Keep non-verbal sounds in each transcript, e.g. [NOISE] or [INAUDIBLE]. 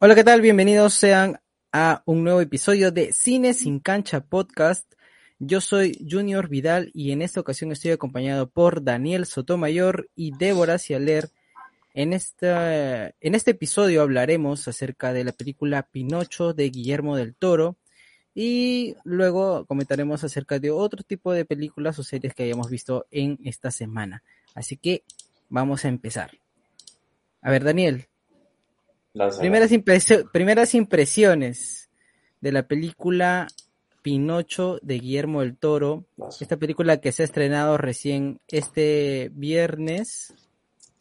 Hola, ¿qué tal? Bienvenidos sean a un nuevo episodio de Cine sin Cancha Podcast. Yo soy Junior Vidal y en esta ocasión estoy acompañado por Daniel Sotomayor y Débora Cialer. En, esta, en este episodio hablaremos acerca de la película Pinocho de Guillermo del Toro y luego comentaremos acerca de otro tipo de películas o series que hayamos visto en esta semana. Así que vamos a empezar. A ver, Daniel, Primeras, primeras impresiones de la película Pinocho de Guillermo del Toro. Esta película que se ha estrenado recién este viernes,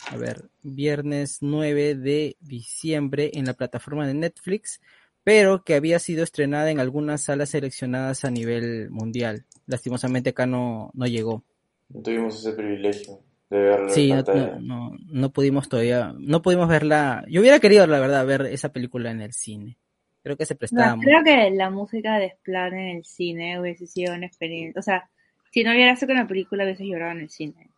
a ver, viernes 9 de diciembre en la plataforma de Netflix, pero que había sido estrenada en algunas salas seleccionadas a nivel mundial. Lastimosamente acá no, no llegó. No tuvimos ese privilegio de verla. Sí, no, no, pudimos todavía, no pudimos verla. Yo hubiera querido, la verdad, ver esa película en el cine. Creo que se prestaba. creo que la música de Splat en el cine hubiese sido una experiencia. O sea, si no hubiera sido con la película, hubiese llorado en el cine.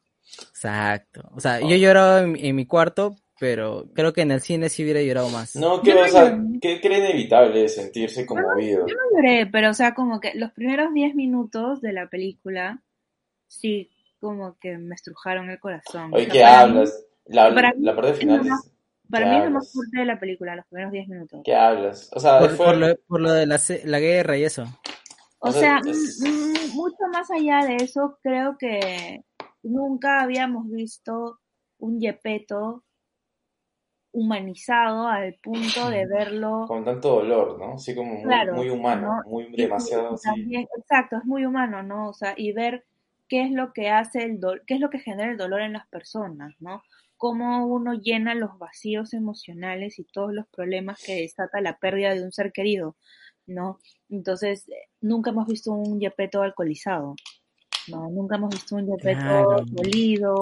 Exacto. O sea, yo he llorado en, mi cuarto, pero creo que en el cine sí hubiera llorado más. No, que, o sea, que, inevitable sentirse conmovido. yo no lloré, pero o sea, como que los primeros 10 minutos de la película, sí, como que me estrujaron el corazón. Oye, ¿qué hablas? La, la parte final es... Para mí es lo más fuerte de la película, los primeros 10 minutos. ¿Qué hablas? O sea, por, lo, de la, la, guerra y eso. O, sea, mucho más allá de eso, creo que nunca habíamos visto un Yepeto humanizado al punto de verlo con tanto dolor, ¿no? Así como muy, humano, muy demasiado exacto, es muy humano, ¿no? O sea, y ver qué es lo que hace el dolor, qué es lo que genera el dolor en las personas, ¿no? Cómo uno llena los vacíos emocionales y todos los problemas que desata la pérdida de un ser querido, ¿no? Entonces, nunca hemos visto un Yepeto alcoholizado, ¿no? Nunca hemos visto un Yepeto dolido,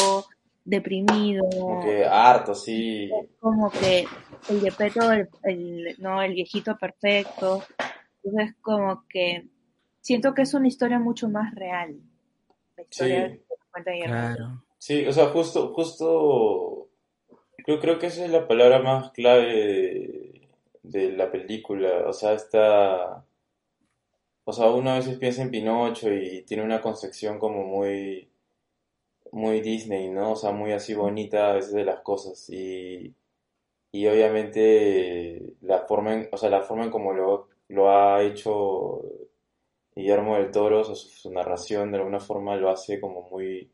deprimido. Como que harto, sí. Como que el Yepeto, el, no, el viejito perfecto. Entonces, como que siento que es una historia mucho más real, sí. Claro. Sí, o sea, justo, justo, yo creo que esa es la palabra más clave de, la película, o sea, está, o sea, uno a veces piensa en Pinocho y tiene una concepción como muy, muy Disney, ¿no? O sea, muy así bonita a veces de las cosas y, y obviamente la forma en, o sea, la forma en como lo, lo ha hecho Guillermo del Toro, su, narración de alguna forma lo hace como muy,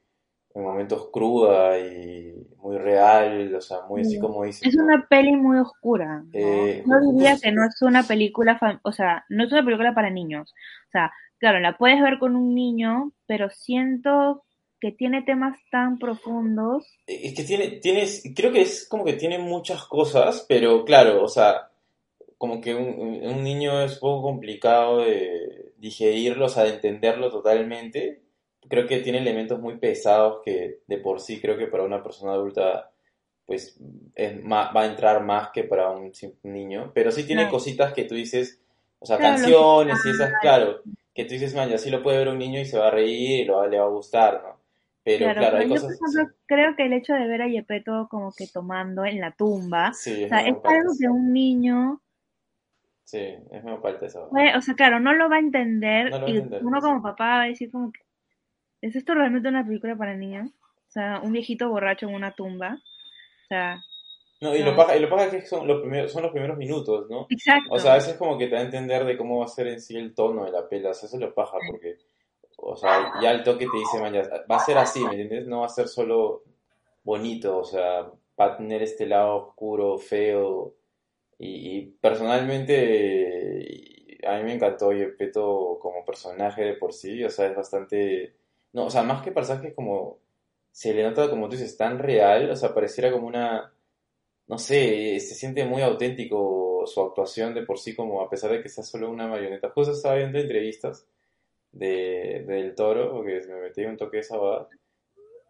en momentos cruda y muy real, o sea, muy así como dice. Es una peli muy oscura. ¿no? Eh, diría que no es una película, o sea, no es una película para niños. O sea, claro, la puedes ver con un niño, pero siento que tiene temas tan profundos. Es que tiene, tienes, creo que es como que tiene muchas cosas, pero claro, o sea, como que un, un niño es un poco complicado de digerirlo, o sea, de entenderlo totalmente. Creo que tiene elementos muy pesados que de por sí creo que para una persona adulta pues va a entrar más que para un niño, pero sí tiene cositas que tú dices, o sea, canciones y esas, claro, que tú dices, man, ya sí lo puede ver un niño y se va a reír y lo, le va a gustar, ¿no? Pero claro, hay cosas... creo que el hecho de ver a Yepeto como que tomando en la tumba, o sea, es algo que un niño Sí, es muy parte eso. O sea, claro, no lo va a entender y uno como papá va a decir como que, ¿es esto realmente una película para niños? O sea, un viejito borracho en una tumba. O sea... No, y, Lo, paja, y lo es que son los, primeros, son los primeros minutos, ¿no? Exacto. O sea, a veces como que te da a entender de cómo va a ser en sí el tono de la pela. O sea, eso lo paja porque, o sea, ya el toque te dice, va a ser así, ¿me entiendes? No va a ser solo bonito, o sea, va a tener este lado oscuro, feo, y, personalmente, a mí me encantó Yepeto como personaje de por sí, o sea, es bastante... No, o sea, más que personaje como... Se le nota, como tú dices, tan real, o sea, pareciera como una... No sé, se siente muy auténtico su actuación de por sí, como a pesar de que sea solo una marioneta. Justo estaba viendo entrevistas de, del toro, porque me metí un toque de esa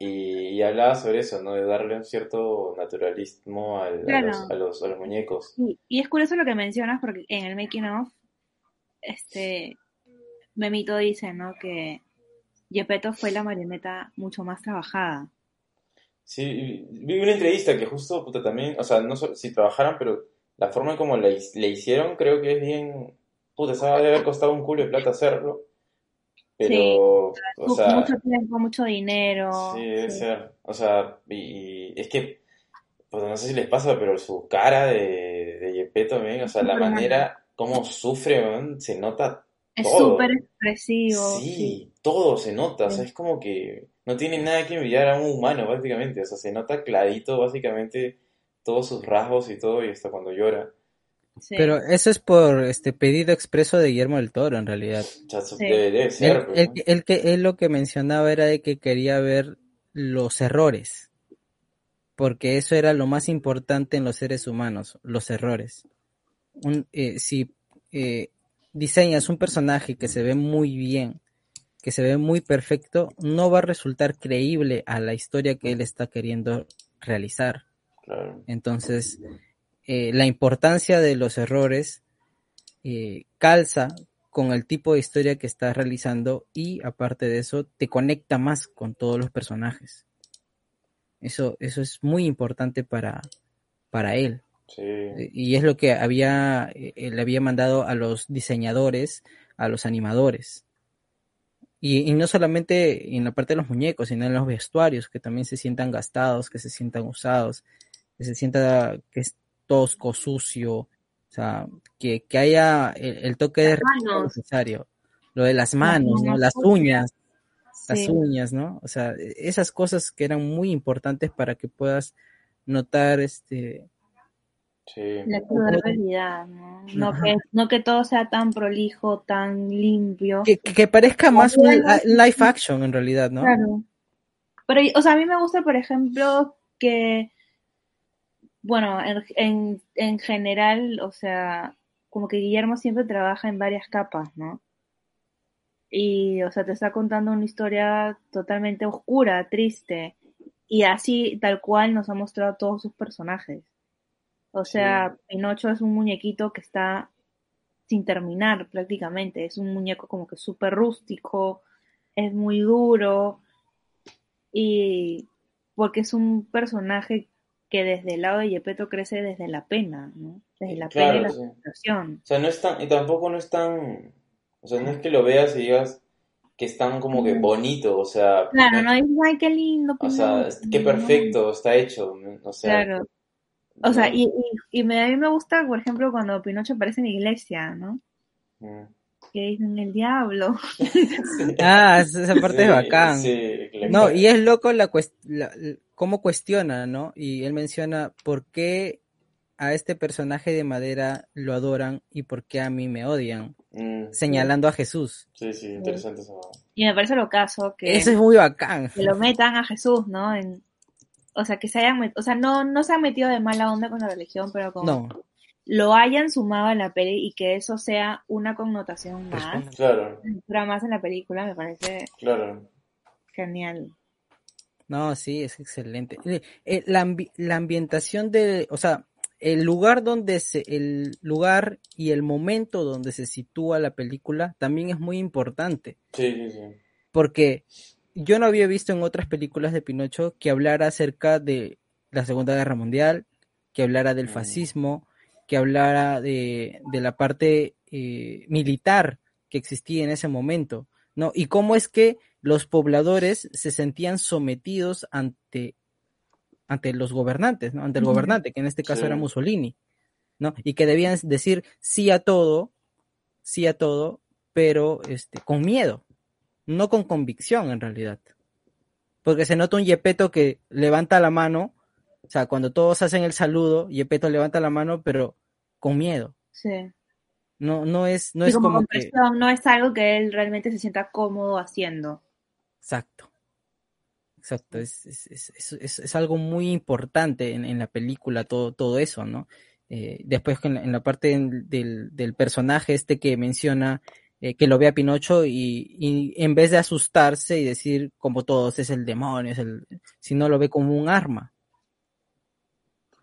y, hablaba sobre eso, ¿no? De darle un cierto naturalismo a, los, a, los, muñecos. Y, es curioso lo que mencionas porque en el making of, este, Memito dice, ¿no? Que Gepetto fue la marioneta mucho más trabajada. Sí, vi una entrevista que justo, puta, también, o sea, no solo si trabajaran, pero la forma en como le, le hicieron creo que es bien... Puta, se debe haber costado un culo de plata hacerlo. Pero, o sea... Mucho tiempo, mucho dinero. Sí, debe ser. O sea, y, es que, pues no sé si les pasa, pero su cara de, de Yepeto, o sea, la manera como sufre, se nota es súper expresivo. Sí, todo se nota, o sea, es como que no tiene nada que envidiar a un humano, básicamente, o sea, se nota clarito, básicamente, todos sus rasgos y todo, y hasta cuando llora. Pero eso es por este pedido expreso de Guillermo del Toro, en realidad. Debe, ser. Él, que, él lo que mencionaba era de que quería ver los errores, porque eso era lo más importante en los seres humanos, los errores. Un, eh, si eh, diseñas un personaje que se ve muy bien, que se ve muy perfecto, no va a resultar creíble a la historia que él está queriendo realizar. Entonces, eh, la importancia de los errores eh, calza con el tipo de historia que estás realizando y aparte de eso te conecta más con todos los personajes. Eso, eso es muy importante para, para él. Y es lo que había, eh, le había mandado a los diseñadores, a los animadores. Y, no solamente en la parte de los muñecos, sino en los vestuarios, que también se sientan gastados, que se sientan usados, que se sienta que tosco, sucio, o sea, que, haya el, toque de necesario. Lo de las manos, ¿no? Las uñas, las uñas, ¿no? O sea, esas cosas que eran muy importantes para que puedas notar este la realidad, ¿no? No que, no que todo sea tan prolijo, tan limpio. Que, parezca más un live action en realidad, ¿no? Claro. Pero, o sea, a mí me gusta, por ejemplo, que, bueno, en, en general, o sea, como que Guillermo siempre trabaja en varias capas, ¿no? Y, o sea, te está contando una historia totalmente oscura, triste. Y así, tal cual, nos ha mostrado todos sus personajes. O sea, Pinocho es un muñequito que está sin terminar prácticamente. Es un muñeco como que súper rústico, es muy duro. Y porque es un personaje que desde el lado de Yepeto crece desde la pena, ¿no? Desde la pena y la frustración. O sea, no es tan, y tampoco no es tan, o sea, no es que lo veas y digas que es tan como que bonito, o sea. Claro, no, dices, ay, qué lindo. O sea, qué perfecto está hecho, o sea. Claro. O sea, y, y, me, a mí me gusta, por ejemplo, cuando Pinocho aparece en la iglesia, ¿no? Mm. Que dicen el diablo. Ah, esa parte es bacán. no, y es loco la, la, cómo cuestiona, ¿no? Y él menciona por qué a este personaje de madera lo adoran y por qué a mí me odian, mm, señalando a Jesús. Sí, sí, interesante eso. Y me parece lo caso que... Eso es muy bacán. Que lo metan a Jesús, ¿no? En, o sea, que se hayan, o sea, no, no se han metido de mala onda con la religión, pero como lo hayan sumado en la peli y que eso sea una connotación más, claro. más en la película, me parece claro. genial. No, sí, es excelente. Eh, eh, la, la ambientación de, o sea, el lugar donde se, el lugar y el momento donde se sitúa la película también es muy importante. Sí, sí, sí. Porque yo no había visto en otras películas de Pinocho que hablara acerca de la Segunda Guerra Mundial, que hablara del mm. fascismo, que hablara de, la parte eh, militar que existía en ese momento, ¿no? Y cómo es que los pobladores se sentían sometidos ante, ante los gobernantes, ¿no? Ante el gobernante, que en este caso era Mussolini, ¿no? Y que debían decir sí a todo, sí a todo, pero este, con miedo, no con convicción en realidad. Porque se nota un Yepeto que levanta la mano, o sea, cuando todos hacen el saludo, Yepeto levanta la mano, pero con miedo. Sí. No, no es, no es como, que... no es algo que él realmente se sienta cómodo haciendo. Exacto. Exacto, es, es, es, algo muy importante en, la película, todo, todo eso, ¿no? Eh, después en, en, la parte del, del, personaje este que menciona eh, que lo ve a Pinocho y, en vez de asustarse y decir como todos es el demonio, es el, sino lo ve como un arma.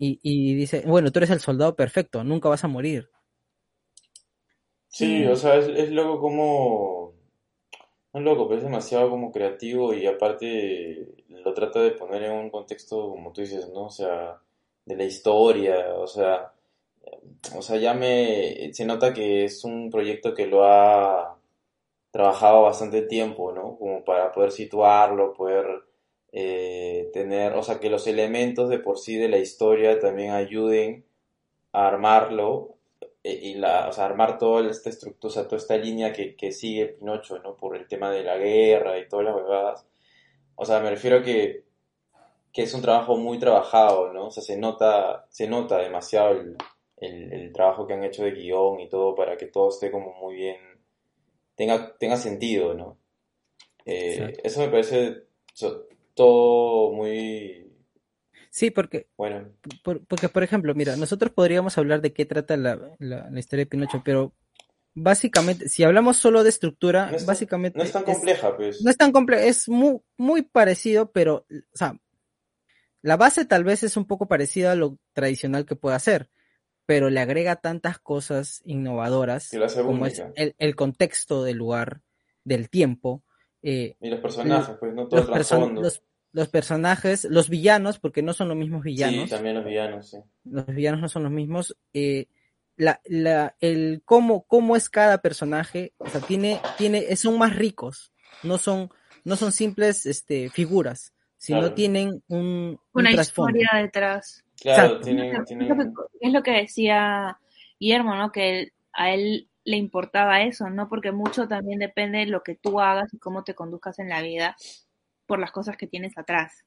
Y, dice, bueno, tú eres el soldado perfecto, nunca vas a morir. Sí, o sea, es, loco como... No es loco, pero es demasiado como creativo y aparte lo trata de poner en un contexto, como tú dices, ¿no? O sea, de la historia, o sea, o sea, ya me, se nota que es un proyecto que lo ha trabajado bastante tiempo, ¿no? Como para poder situarlo, poder eh, tener, o sea, que los elementos de por sí de la historia también ayuden a armarlo eh, y la, o sea, armar toda esta estructura, o sea, toda esta línea que, que sigue Pinocho, ¿no? Por el tema de la guerra y todas las huevadas. O sea, me refiero a que, que es un trabajo muy trabajado, ¿no? O sea, se nota, se nota demasiado el, el, trabajo que han hecho de guion y todo para que todo esté como muy bien, tenga, tenga sentido, ¿no? Eh, eso me parece todo muy... Sí, porque, bueno. porque, por ejemplo, mira, nosotros podríamos hablar de qué trata la, la, historia de Pinocho, pero básicamente, si hablamos solo de estructura, básicamente... No es tan compleja, pues. No es tan compleja, es muy, muy parecido, pero, o sea, la base tal vez es un poco parecida a lo tradicional que puede hacer, pero le agrega tantas cosas innovadoras como es el, contexto del lugar, del tiempo. Eh, y los personajes, pues no todo los, los, personajes, los villanos, porque no son los mismos villanos. Sí, también los villanos, sí. Los villanos no son los mismos. Eh, la, la, el cómo, cómo es cada personaje, o sea, tiene, tiene, son más ricos, no son, no son simples este, figuras, sino tienen un, una historia detrás. Claro, Es lo que decía Guillermo, ¿no? Que a él le importaba eso, ¿no? Porque mucho también depende de lo que tú hagas y cómo te conduzcas en la vida por las cosas que tienes atrás.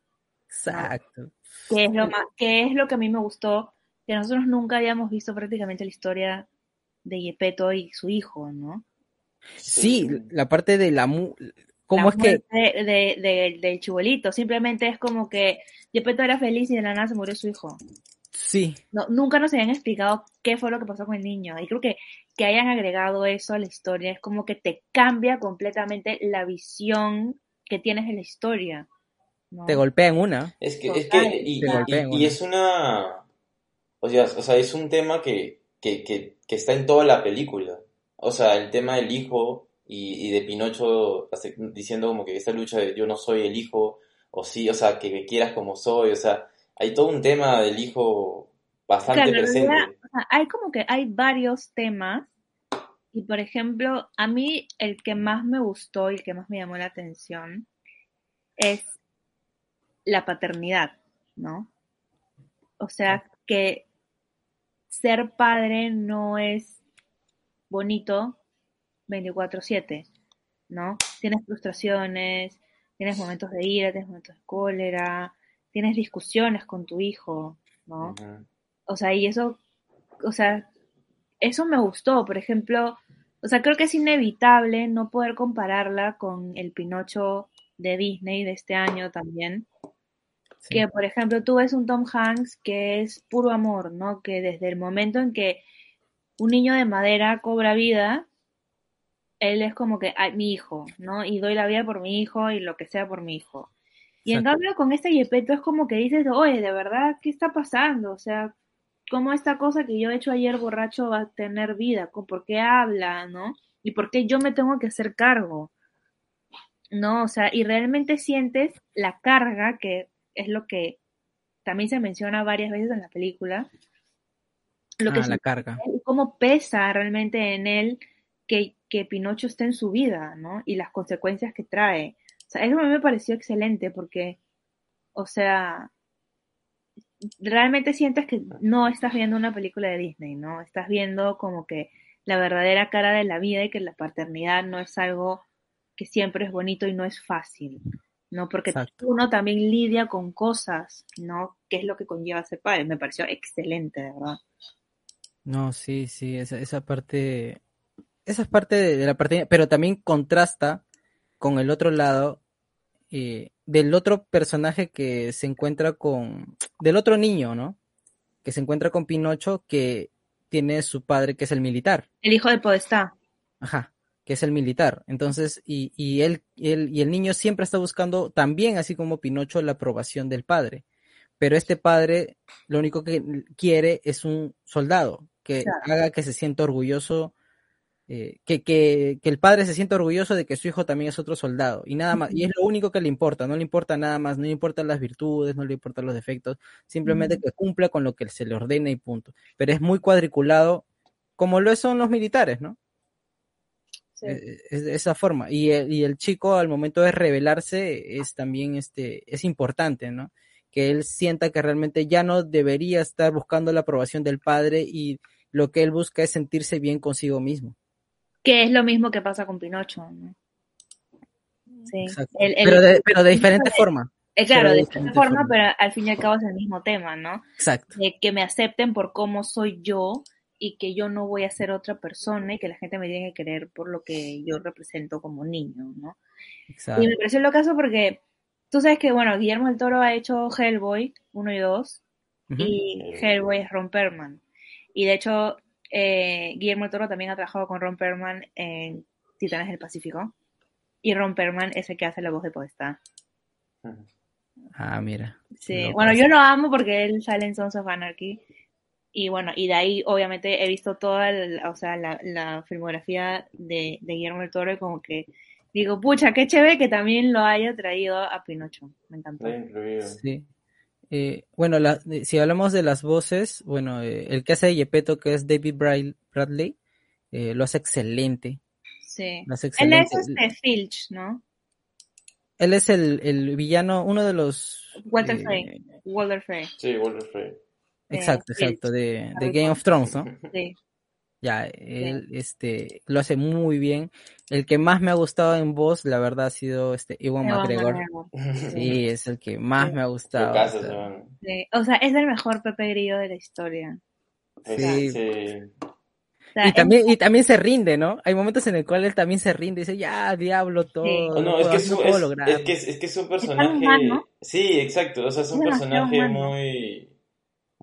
Exacto. Que es lo más, que es lo que a mí me gustó, que nosotros nunca habíamos visto prácticamente la historia de Yepeto y su hijo, ¿no? Sí, la parte de la ¿Cómo es que? De, del chibolito, simplemente es como que Yepeto era feliz y de la nada se murió su hijo. Sí. No, nunca nos habían explicado qué fue lo que pasó con el niño. Y creo que que hayan agregado eso a la historia es como que te cambia completamente la visión que tienes de la historia. Te golpea en una. Es que, es que y, y, es una, o sea, o sea, es un tema que, que, que, que está en toda la película. O sea, el tema del hijo y, de Pinocho diciendo como que esta lucha de yo no soy el hijo, o sí, o sea, que me quieras como soy, o sea, hay todo un tema del hijo bastante presente. Hay como que hay varios temas, y por ejemplo, a mí el que más me gustó y el que más me llamó la atención es la paternidad, ¿no? O sea, que ser padre no es bonito 24/7, ¿no? Tienes frustraciones, tienes momentos de ira, tienes momentos de cólera, tienes discusiones con tu hijo, ¿no? O sea, y eso, o sea, eso me gustó, por ejemplo, o sea, creo que es inevitable no poder compararla con el Pinocho de Disney de este año también. Que, por ejemplo, tú ves un Tom Hanks que es puro amor, ¿no? Que desde el momento en que un niño de madera cobra vida, él es como que, mi hijo, ¿no? Y doy la vida por mi hijo y lo que sea por mi hijo. Y en cambio con este Yepeto es como que dices, oye, de verdad, ¿qué está pasando? O sea, ¿cómo esta cosa que yo he hecho ayer borracho va a tener vida? ¿Por qué habla, no? ¿Y por qué yo me tengo que hacer cargo? ¿No? O sea, y realmente sientes la carga, que es lo que también se menciona varias veces en la película. Lo que ah, la carga. Cómo pesa realmente en él que, que Pinocho esté en su vida, ¿no? Y las consecuencias que trae. O sea, eso a mí me pareció excelente porque, o sea, realmente sientes que no estás viendo una película de Disney, ¿no? Estás viendo como que la verdadera cara de la vida y que la paternidad no es algo que siempre es bonito y no es fácil, ¿no? Porque uno también lidia con cosas, ¿no? ¿Qué es lo que conlleva ser padre? Me pareció excelente, de verdad. No, sí, sí, esa, esa parte esa es parte de, la parte, pero también contrasta con el otro lado eh, del otro personaje que se encuentra con, del otro niño, ¿no? Que se encuentra con Pinocho, que tiene su padre, que es el militar. El hijo de Podestá. Ajá, que es el militar. Entonces, y, y él, él, y el niño siempre está buscando también, así como Pinocho, la aprobación del padre. Pero este padre lo único que quiere es un soldado que haga que se sienta orgulloso eh, que, que, que, el padre se sienta orgulloso de que su hijo también es otro soldado y nada más, y es lo único que le importa, no le importa nada más, no le importan las virtudes, no le importan los defectos, simplemente que cumpla con lo que se le ordena y punto. Pero es muy cuadriculado, como lo son los militares, ¿no? Sí. Eh, es de esa forma. Y el, y el chico al momento de rebelarse es también este, es importante, ¿no? Que él sienta que realmente ya no debería estar buscando la aprobación del padre y lo que él busca es sentirse bien consigo mismo. Que es lo mismo que pasa con Pinocho. ¿no? Sí. El, el, pero, de, pero de diferente forma. Eh, claro, de diferente forma, forma, pero al fin y al cabo es el mismo tema, ¿no? Exacto. Que me acepten por cómo soy yo y que yo no voy a ser otra persona y que la gente me tiene que querer por lo que yo represento como niño, ¿no? Exacto. Y me pareció lo caso porque tú sabes que, bueno, Guillermo del Toro ha hecho Hellboy 1 y 2 uh -huh. y Hellboy es Ron Perlman. Y de hecho, eh, Guillermo Toro también ha trabajado con Ron Perlman en Titanes del Pacífico. Y Ron Perlman es el que hace la voz de Podestá. Ah, mira. Sí, no, bueno, yo lo amo porque él sale en Sons of Anarchy. Y bueno, y de ahí obviamente he visto toda la, o sea, la, la filmografía de, de, Guillermo del Toro y como que digo, pucha, qué chévere que también lo haya traído a Pinocho. Me encantó. Sí. Eh, bueno, la, si hablamos de las voces, bueno, eh, el que hace de Yepeto, que es David Bradley, eh, lo hace excelente. Sí. Lo hace excelente. Él es este Filch, ¿no? Él es el, el villano, uno de los... Walter Frey. Walter Frey. Sí, Walter Frey. Exacto, exacto, de, de Game of Thrones, ¿no? Sí. Ya, él sí. este, lo hace muy bien. El que más me ha gustado en voz, la verdad, ha sido este Ewan McGregor. Sí, es el que más sí. me ha gustado. O sea. Sí. o sea, es el mejor Pepe Grillo de la historia. Sí. sí. O sea, y también, y también se rinde, ¿no? Hay momentos en el cual él también se rinde y dice, ya, diablo, todo. Sí. No, no, es, que es, es, es, que es, es, que es un personaje. Sí, exacto. O sea, es un personaje muy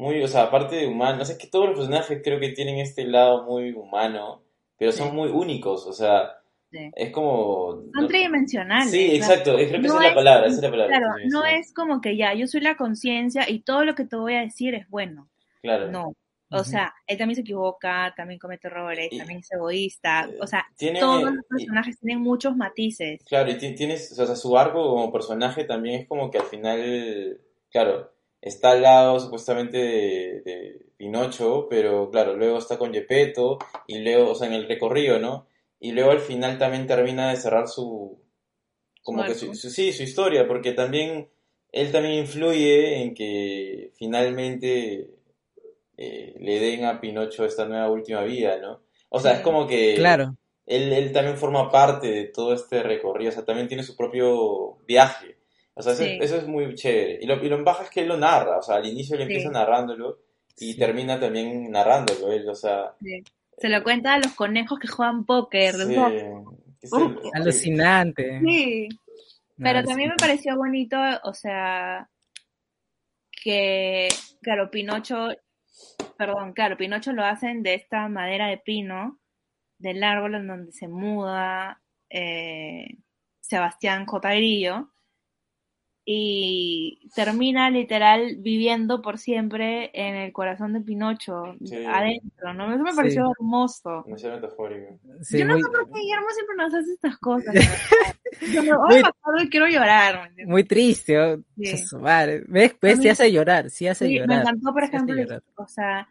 muy, o sea, aparte de humano, o sea, que todos los personajes creo que tienen este lado muy humano, pero son sí. muy únicos, o sea, sí. es como... Son tridimensionales. Sí, exacto, creo que no esa es la palabra, esa es la palabra. Claro, no es como que ya, yo soy la conciencia y todo lo que te voy a decir es bueno. Claro. No. O uh -huh. sea, él también se equivoca, también comete errores, y, también es egoísta. O sea, tiene, todos los personajes y, tienen muchos matices. Claro, y tienes, o sea, su arco como personaje también es como que al final, claro, está al lado supuestamente de, de, Pinocho, pero claro, luego está con Gepetto y luego, o sea, en el recorrido, ¿no? Y luego al final también termina de cerrar su, como que su, su, sí, su historia, porque también él también influye en que finalmente eh, le den a Pinocho esta nueva última vida, ¿no? O sea, es como que claro. él, él también forma parte de todo este recorrido, o sea, también tiene su propio viaje. O sea, eso, sí. eso, es muy chévere. Y lo, y lo baja es que él lo narra, o sea, al inicio él empieza sí. narrándolo y sí. termina también narrándolo él, o sea... Se lo cuenta a los conejos que juegan póker. Sí. Uh, alucinante. Sí. Pero también me pareció bonito, o sea, que, claro, Pinocho, perdón, claro, Pinocho lo hacen de esta madera de pino, del árbol en donde se muda eh, Sebastián J. Y termina literal viviendo por siempre en el corazón de Pinocho, sí. adentro, ¿no? Eso me pareció sí. hermoso. Metafórico. Sí, Yo no muy... sé por qué Guillermo siempre nos hace estas cosas. [LAUGHS] Yo me voy muy... quiero llorar. Muy triste, oh. ¿Ves? ¿Ves? Sí hace llorar, sí hace llorar. Me encantó, por ejemplo, o sea,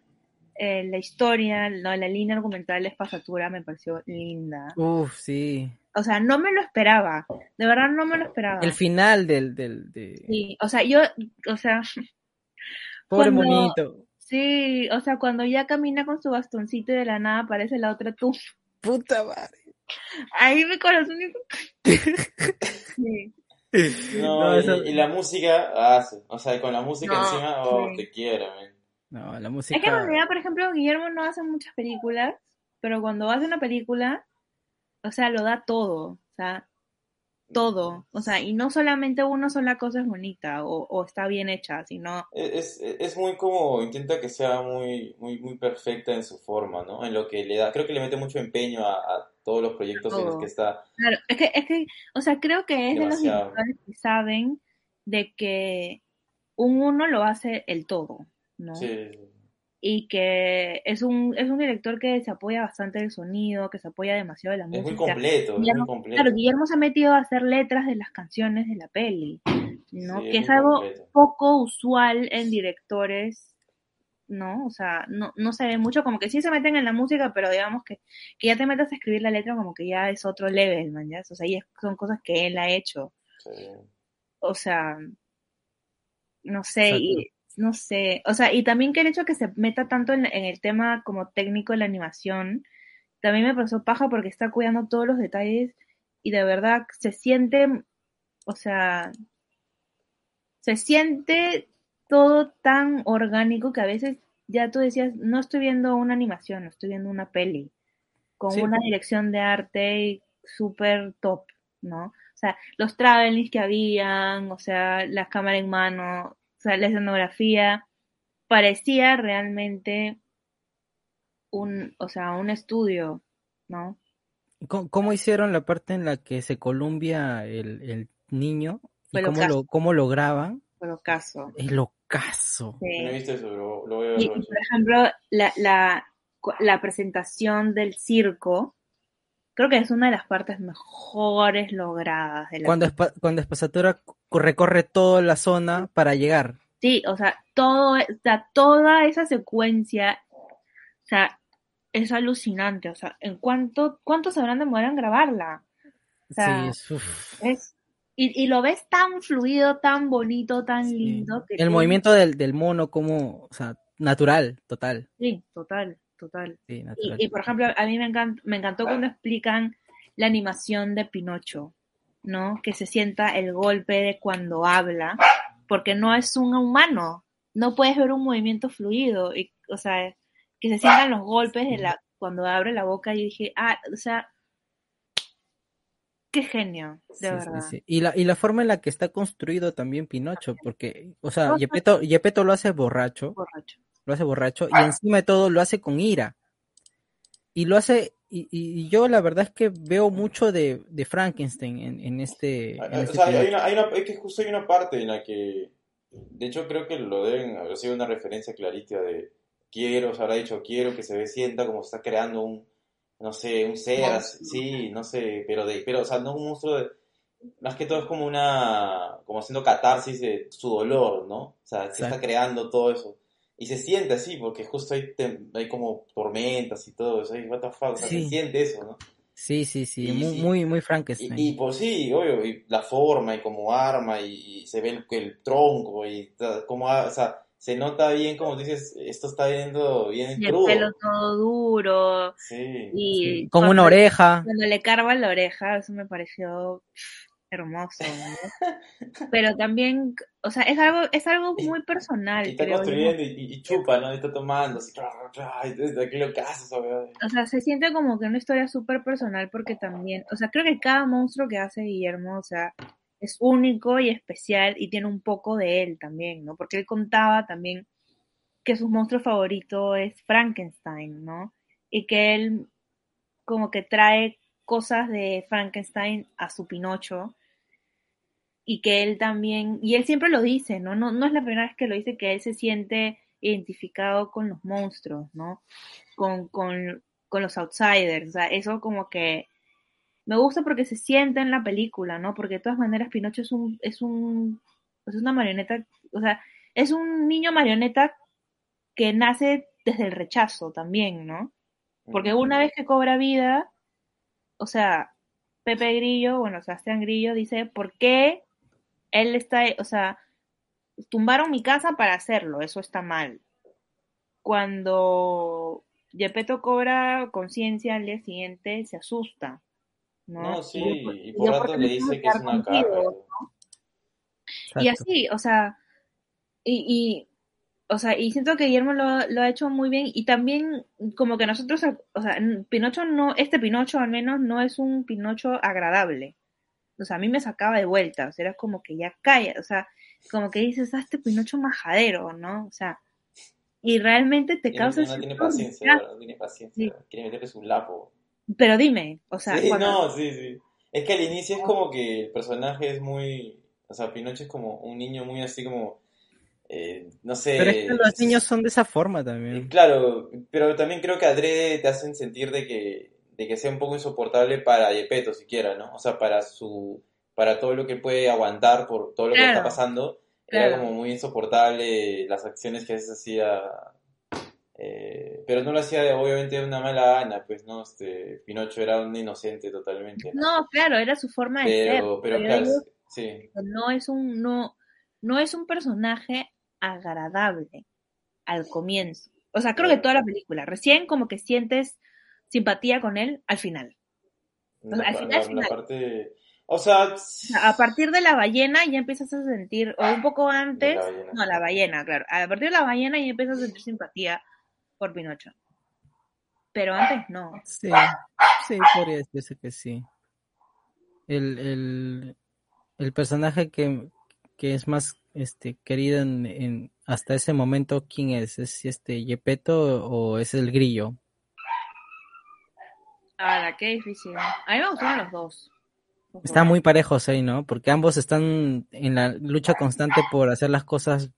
eh, la historia, no, la línea argumental de Espasatura me pareció linda. Uf, sí. O sea, no me lo esperaba. De verdad no me lo esperaba. El final del... del de... Sí, o sea, yo, o sea... [LAUGHS] Pobre cuando, monito. Sí, o sea, cuando ya camina con su bastoncito y de la nada aparece la otra tú. Puta madre. Ahí mi corazón... sí. [LAUGHS] No, no y, eso... y, la música hace, ah, o sea, con la música no, encima, oh, sí. te quiero, man. No, la música... Es que en realidad, por ejemplo, Guillermo no hace muchas películas, pero cuando hace una película, o sea, lo da todo, o sea, todo, o sea, y no solamente una sola cosa es bonita o, o está bien hecha, sino... Es, es, es, muy como, intenta que sea muy, muy, muy perfecta en su forma, ¿no? En lo que le da, creo que le mete mucho empeño a, a todos los proyectos todo. en los que está. Claro, es que, es que, o sea, creo que es Demasiado. de los directores que saben de que un uno lo hace el todo, ¿no? Sí. Y que es un, es un director que se apoya bastante del sonido, que se apoya demasiado de la música. Es muy completo, es muy completo. Claro, Guillermo se ha metido a hacer letras de las canciones de la peli, ¿no? que es, algo poco usual en directores, ¿no? O sea, no, no se ve mucho, como que sí se meten en la música, pero digamos que, que ya te metas a escribir la letra como que ya es otro level, man, ¿ya? O sea, ya son cosas que él ha hecho. O sea, no sé, y no sé, o sea, y también que el hecho que se meta tanto en, el tema como técnico de la animación, también me pasó paja porque está cuidando todos los detalles y de verdad se siente, o sea, se siente todo tan orgánico que a veces ya tú decías, no estoy viendo una animación, estoy viendo una peli, con una dirección de arte súper top, ¿no? O sea, los travelings que habían, o sea, las cámaras en mano, o sea, la escenografía parecía realmente un, o sea, un estudio, ¿no? ¿Cómo, hicieron la parte en la que se columbia el, niño? ¿Y cómo lo, cómo lo graban? El ocaso. El ocaso. Sí. No he visto eso, lo voy a ver. Y, por ejemplo, la, la, la presentación del circo, creo que es una de las partes mejores logradas de la cuando, cuando Espasatura recorre toda la zona para llegar. Sí, o sea, todo, o sea, toda esa secuencia, o sea, es alucinante, o sea, en cuánto, cuánto se habrán demorado en grabarla. sí, es, y, y, lo ves tan fluido, tan bonito, tan lindo. Que El movimiento del, del mono como, o sea, natural, total. Sí, total, total. Sí. Y, y, por ejemplo, a mí me, me encantó cuando explican la animación de Pinocho. ¿no? Que se sienta el golpe de cuando habla, porque no es un humano, no puedes ver un movimiento fluido, y, o sea, que se sientan los golpes de la, cuando abre la boca y dije, ah, o sea, qué genio, de verdad. Y, la, y la forma en la que está construido también Pinocho, porque, o sea, Yepeto, lo hace borracho, borracho, lo hace borracho, y encima de todo lo hace con ira. Y lo hace y, y, yo la verdad es que veo mucho de, de Frankenstein en, en este. Ah, este o sea, hay una, hay una, es que justo hay una parte en la que, de hecho creo que lo deben haber sido una referencia clarita de quiero, se habrá dicho quiero que se ve sienta como está creando un, no sé, un ser, sí, no sé, pero de, pero o sea, no un monstruo de, más que todo es como una, como haciendo catarsis de su dolor, ¿no? O sea, se está creando todo eso. Y se siente así, porque justo hay, hay como tormentas y todo eso. what the fuck, o sea, se siente eso, ¿no? Sí, sí, sí, muy, muy, muy Frankenstein. Y, pues sí, obvio, y la forma y como arma y, se ve el, el, tronco y como, o sea, se nota bien como dices, esto está viendo bien y el pelo todo duro. Sí. Y Como una oreja. Cuando le carva la oreja, eso me pareció hermoso, [LAUGHS] Pero también, o sea, es algo, es algo muy personal. Y está construyendo y, chupa, ¿no? Y está tomando, así, aquí lo que haces, O sea, se siente como que una historia súper personal porque también, o sea, creo que cada monstruo que hace Guillermo, o sea, es único y especial y tiene un poco de él también, ¿no? Porque él contaba también que su monstruo favorito es Frankenstein, ¿no? Y que él como que trae cosas de Frankenstein a su Pinocho y que él también, y él siempre lo dice, ¿no? No, no es la primera vez que lo dice, que él se siente identificado con los monstruos, ¿no? Con, con, con los outsiders, o sea, eso como que me gusta porque se siente en la película, ¿no? Porque de todas maneras Pinocho es un, es un, es una marioneta, o sea, es un niño marioneta que nace desde el rechazo también, ¿no? Porque una vez que cobra vida, o sea, Pepe Grillo, bueno, Sebastián Grillo dice, ¿por qué él está, o sea, tumbaron mi casa para hacerlo, eso está mal. Cuando Yepeto cobra conciencia al día siguiente, se asusta. No, no sí, y por, rato le dice que es una carga. Y así, o sea, y, y, o sea, y siento que Guillermo lo, lo, ha hecho muy bien y también como que nosotros, o sea, Pinocho no, este Pinocho al menos no es un Pinocho agradable o sea, a mí me sacaba de vuelta, o sea, era como que ya calla, o sea, como que dices, ah, este Pinocho majadero, ¿no? O sea, y realmente te causa... No, tiene paciencia, no tiene paciencia, quiere meterle su lapo. Pero dime, o sea... Sí, no, sí, sí. Es que al inicio es como que el personaje es muy... O sea, Pinocho es como un niño muy así como... eh, no sé. Pero es que los niños son de esa forma también. Claro, pero también creo que adrede te hacen sentir de que, de que sea un poco insoportable para Yepeto siquiera, ¿no? O sea, para su, para todo lo que puede aguantar por todo lo que está pasando, era como muy insoportable las acciones que a veces hacía. Eh, pero no lo hacía obviamente de una mala gana, pues no, este Pinocho era un inocente totalmente. No, claro, era su forma de ser. Pero claro, sí. No es un no no es un personaje agradable al comienzo. O sea, creo que toda la película. Recién como que sientes simpatía con él al final. O sea, al final, O sea, a partir de la ballena ya empiezas a sentir, o un poco antes, no, la ballena, claro. A partir de la ballena ya empiezas a sentir simpatía por Pinocho. Pero antes no. Sí, sí, podría decirse que sí. El, el, el personaje que, que es más este querido en, hasta ese momento, ¿quién es? ¿Es este Yepeto o es el grillo? Ah, qué difícil. A mí me gustaron los dos. Están muy parejos ahí, ¿no? Porque ambos están en la lucha constante por hacer las cosas.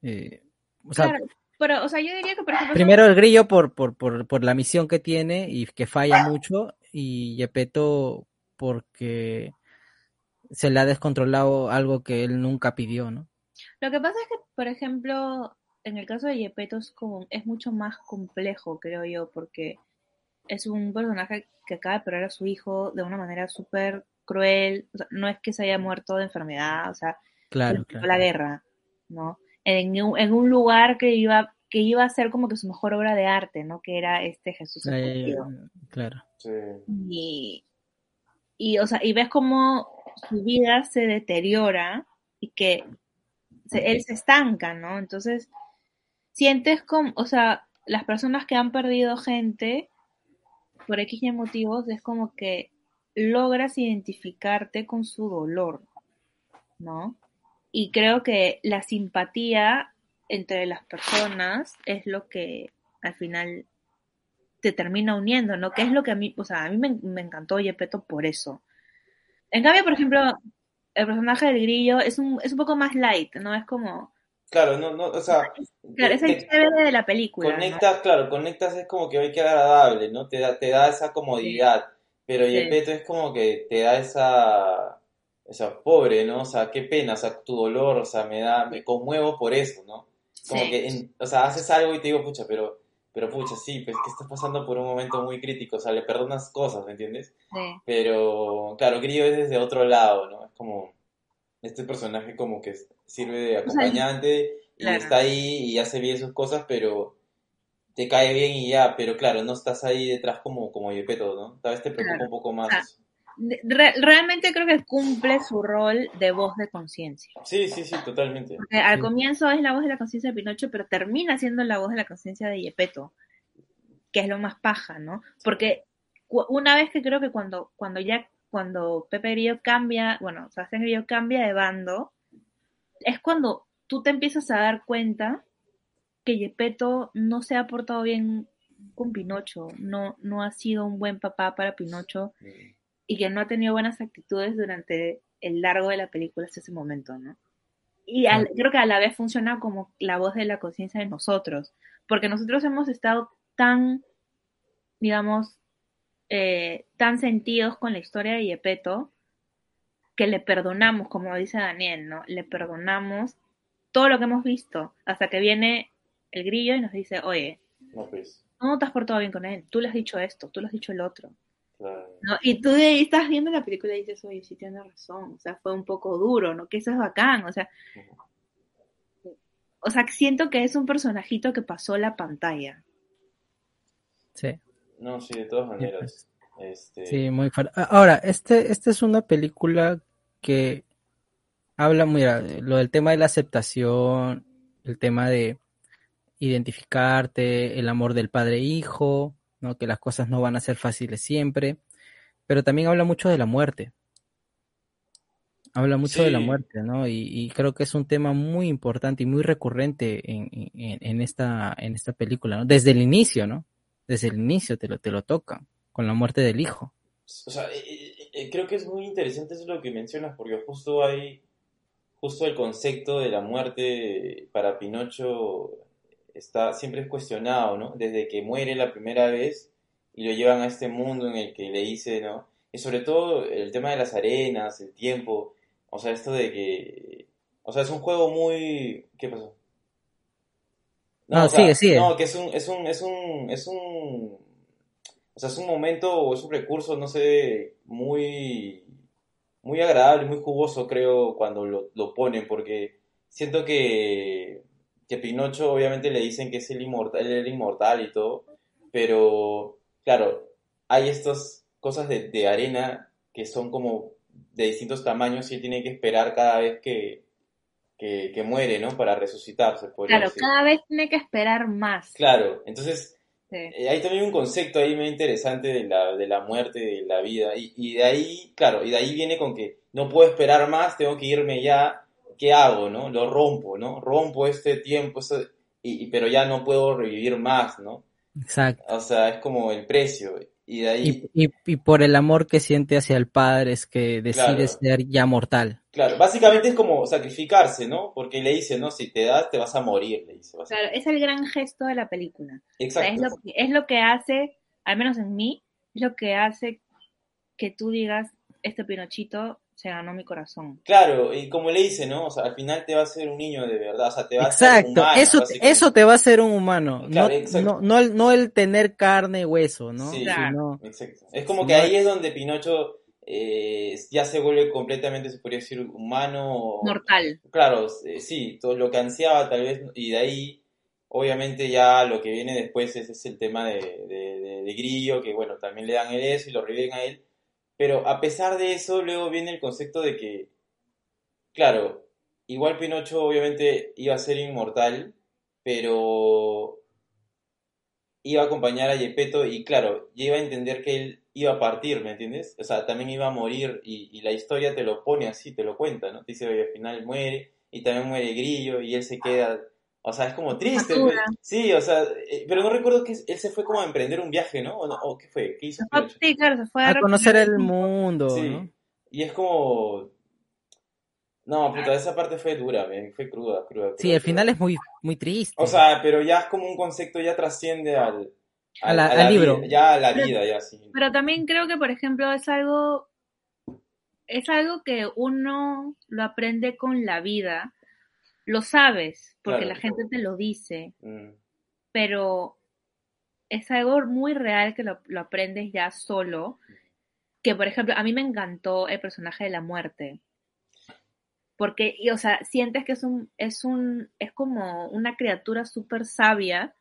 Eh, o sea, pero, o sea, yo diría que, por ejemplo. Primero el grillo por, por, por, por la misión que tiene y que falla mucho, y Yepeto porque se le ha descontrolado algo que él nunca pidió, ¿no? Lo que pasa es que, por ejemplo, en el caso de Yepeto es, como, es mucho más complejo, creo yo, porque es un personaje que acaba de perder a su hijo de una manera súper cruel. O sea, no es que se haya muerto de enfermedad, o sea, claro, la guerra, ¿no? En, en, un lugar que iba que iba a ser como que su mejor obra de arte, ¿no? Que era este Jesús Claro. Sí. Y, y, o sea, y ves cómo su vida se deteriora y que él se estanca, ¿no? Entonces, sientes como, o sea, las personas que han perdido gente por X motivos es como que logras identificarte con su dolor, ¿no? Y creo que la simpatía entre las personas es lo que al final te termina uniendo, ¿no? Que es lo que a mí, o sea, a mí me, me encantó Yepeto por eso. En cambio, por ejemplo, el personaje del grillo es un, es un poco más light, ¿no? Es como... Claro, no, no, o sea... Claro, es el chévere de la película. Conectas, claro, conectas es como que hoy que agradable, ¿no? Te da, te da esa comodidad, pero y el peto es como que te da esa... Esa pobre, ¿no? O sea, qué pena, o sea, tu dolor, o sea, me da, me conmuevo por eso, ¿no? Como que, o sea, haces algo y te digo, pucha, pero pero pucha, sí, pues que estás pasando por un momento muy crítico, o sea, le perdonas cosas, ¿me entiendes? Sí. Pero, claro, Grillo es desde otro lado, ¿no? Es como, este personaje como que sirve de acompañante y está ahí y hace bien sus cosas, pero te cae bien y ya, pero claro, no estás ahí detrás como, como Yepeto, ¿no? Tal vez te preocupa un poco más realmente creo que cumple su rol de voz de conciencia. Sí, sí, sí, totalmente. al comienzo es la voz de la conciencia de Pinocho, pero termina siendo la voz de la conciencia de Yepeto, que es lo más paja, ¿no? Porque una vez que creo que cuando, cuando ya, cuando Pepe Grillo cambia, bueno, Sebastián Grillo cambia de bando, es cuando tú te empiezas a dar cuenta que Yepeto no se ha portado bien con Pinocho, no, no ha sido un buen papá para Pinocho. Y que no ha tenido buenas actitudes durante el largo de la película hasta ese momento, ¿no? Y creo que a la vez funciona como la voz de la conciencia de nosotros, porque nosotros hemos estado tan, digamos, eh, tan sentidos con la historia de Yepeto, que le perdonamos, como dice Daniel, ¿no? Le perdonamos todo lo que hemos visto, hasta que viene el grillo y nos dice, oye, no, pues. no te has portado bien con él, tú le has dicho esto, tú le has dicho el otro. Y tú de ahí estás viendo la película y dices, oye, sí tienes razón, o sea, fue un poco duro, ¿no? Que eso es bacán, o sea, o sea, siento que es un personajito que pasó la pantalla. Sí. No, sí, de todas maneras. Este... Sí, muy fuerte. Ahora, este, este es una película que habla, mira, lo del tema de la aceptación, el tema de identificarte, el amor del padre-hijo, ¿no? que las cosas no van a ser fáciles siempre, pero también habla mucho de la muerte. Habla mucho de la muerte, ¿no? Y, creo que es un tema muy importante y muy recurrente en, esta, en esta película, ¿no? Desde el inicio, ¿no? Desde el inicio te lo, te lo toca, con la muerte del hijo. O sea, eh, eh, eh, creo que es muy interesante eso lo que mencionas, porque justo hay, justo el concepto de la muerte para Pinocho está siempre es cuestionado, ¿no? Desde que muere la primera vez y lo llevan a este mundo en el que le dice, ¿no? Y sobre todo el tema de las arenas, el tiempo, o sea, esto de que, o sea, es un juego muy, ¿qué pasó? No, sigue, sigue. No, que es un, es un, es un, es un, o sea, es un momento o es un recurso, no sé, muy, muy agradable, muy jugoso, creo, cuando lo, lo ponen, porque siento que que Pinocho obviamente le dicen que es el inmortal, el inmortal y todo, pero claro, hay estas cosas de, arena que son como de distintos tamaños y él tiene que esperar cada vez que, que, muere, ¿no? Para resucitarse. Claro, cada vez tiene que esperar más. Claro, entonces eh, hay también un concepto ahí muy interesante de la, de la muerte, de la vida, y, y de ahí, claro, y de ahí viene con que no puedo esperar más, tengo que irme ya, ¿qué hago, no? Lo rompo, ¿no? Rompo este tiempo, y, pero ya no puedo revivir más, ¿no? Exacto. O sea, es como el precio. Y de ahí... Y, por el amor que siente hacia el padre es que decide ser ya mortal. Claro, básicamente es como sacrificarse, ¿no? Porque le dice, no, si te das, te vas a morir, le dice. Claro, es el gran gesto de la película. Exacto. es, lo que, es lo que hace, al menos en mí, es lo que hace que tú digas, este Pinochito se ganó mi corazón. Claro, y como le dice, ¿no? O sea, al final te va a ser un niño de verdad, o sea, te va a ser humano. Eso, eso te va a hacer un humano, no, no, el, no, el, tener carne y hueso, ¿no? Sí, exacto. Es como que ahí es donde Pinocho eh, ya se vuelve completamente, se podría decir, humano. Mortal. Claro, eh, sí, todo lo que ansiaba tal vez, y de ahí, obviamente ya lo que viene después es, es el tema de, de, de, Grillo, que bueno, también le dan el eso y lo reviven a él pero a pesar de eso, luego viene el concepto de que, claro, igual Pinocho obviamente iba a ser inmortal, pero iba a acompañar a Gepetto y claro, ya iba a entender que él iba a partir, ¿me entiendes? O sea, también iba a morir y, la historia te lo pone así, te lo cuenta, ¿no? Te dice, oye, al final muere y también muere Grillo y él se queda o sea, es como triste. Sí, o sea, eh, pero no recuerdo que él se fue como a emprender un viaje, ¿no? ¿O, qué fue? ¿Qué hizo? Sí, claro, se fue a, conocer el mundo. Sí. Y es como. No, puta, esa parte fue dura, fue cruda, cruda. sí, el final es muy, muy triste. O sea, pero ya es como un concepto, ya trasciende al, al, libro. ya a la vida, ya sí. Pero también creo que, por ejemplo, es algo. Es algo que uno lo aprende con la vida. Lo sabes, porque la gente te lo dice, mm. pero es algo muy real que lo, aprendes ya solo. Que, por ejemplo, a mí me encantó el personaje de la muerte. Porque, y, o sea, sientes que es un, es un, es como una criatura súper sabia,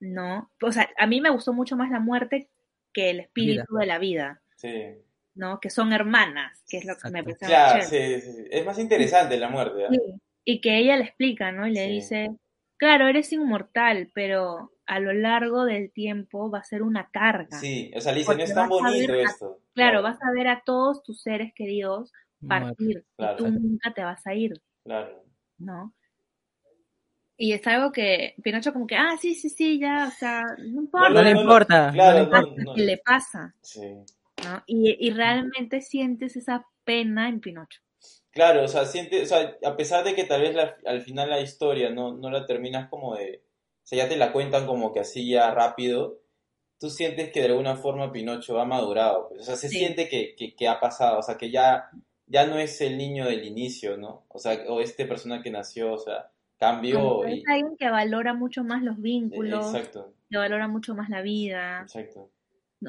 ¿no? O sea, a mí me gustó mucho más la muerte que el espíritu de la vida. Sí. ¿no? Que son hermanas, que es lo que me parece Claro, sí, sí, Es más interesante la muerte. Sí y que ella le explica, ¿no? Y le dice, claro, eres inmortal, pero a lo largo del tiempo va a ser una carga. Sí, o sea, le dice, no es tan bonito esto. claro, vas a ver a todos tus seres queridos partir y tú nunca te vas a ir. Claro. ¿No? Y es algo que Pinocho como que, ah, sí, sí, sí, ya, o sea, no importa. No, le importa. Claro, no, le pasa. Sí. ¿no? Y, y realmente sientes esa pena en Pinocho. Claro, o sea, siente, o sea, a pesar de que tal vez al final la historia no, no la terminas como de, o sea, ya te la cuentan como que así ya rápido, tú sientes que de alguna forma Pinocho ha madurado, pues, o sea, se siente que, que, ha pasado, o sea, que ya, ya no es el niño del inicio, ¿no? O sea, o este persona que nació, o sea, cambió. y... Es alguien que valora mucho más los vínculos, Exacto. que valora mucho más la vida. Exacto.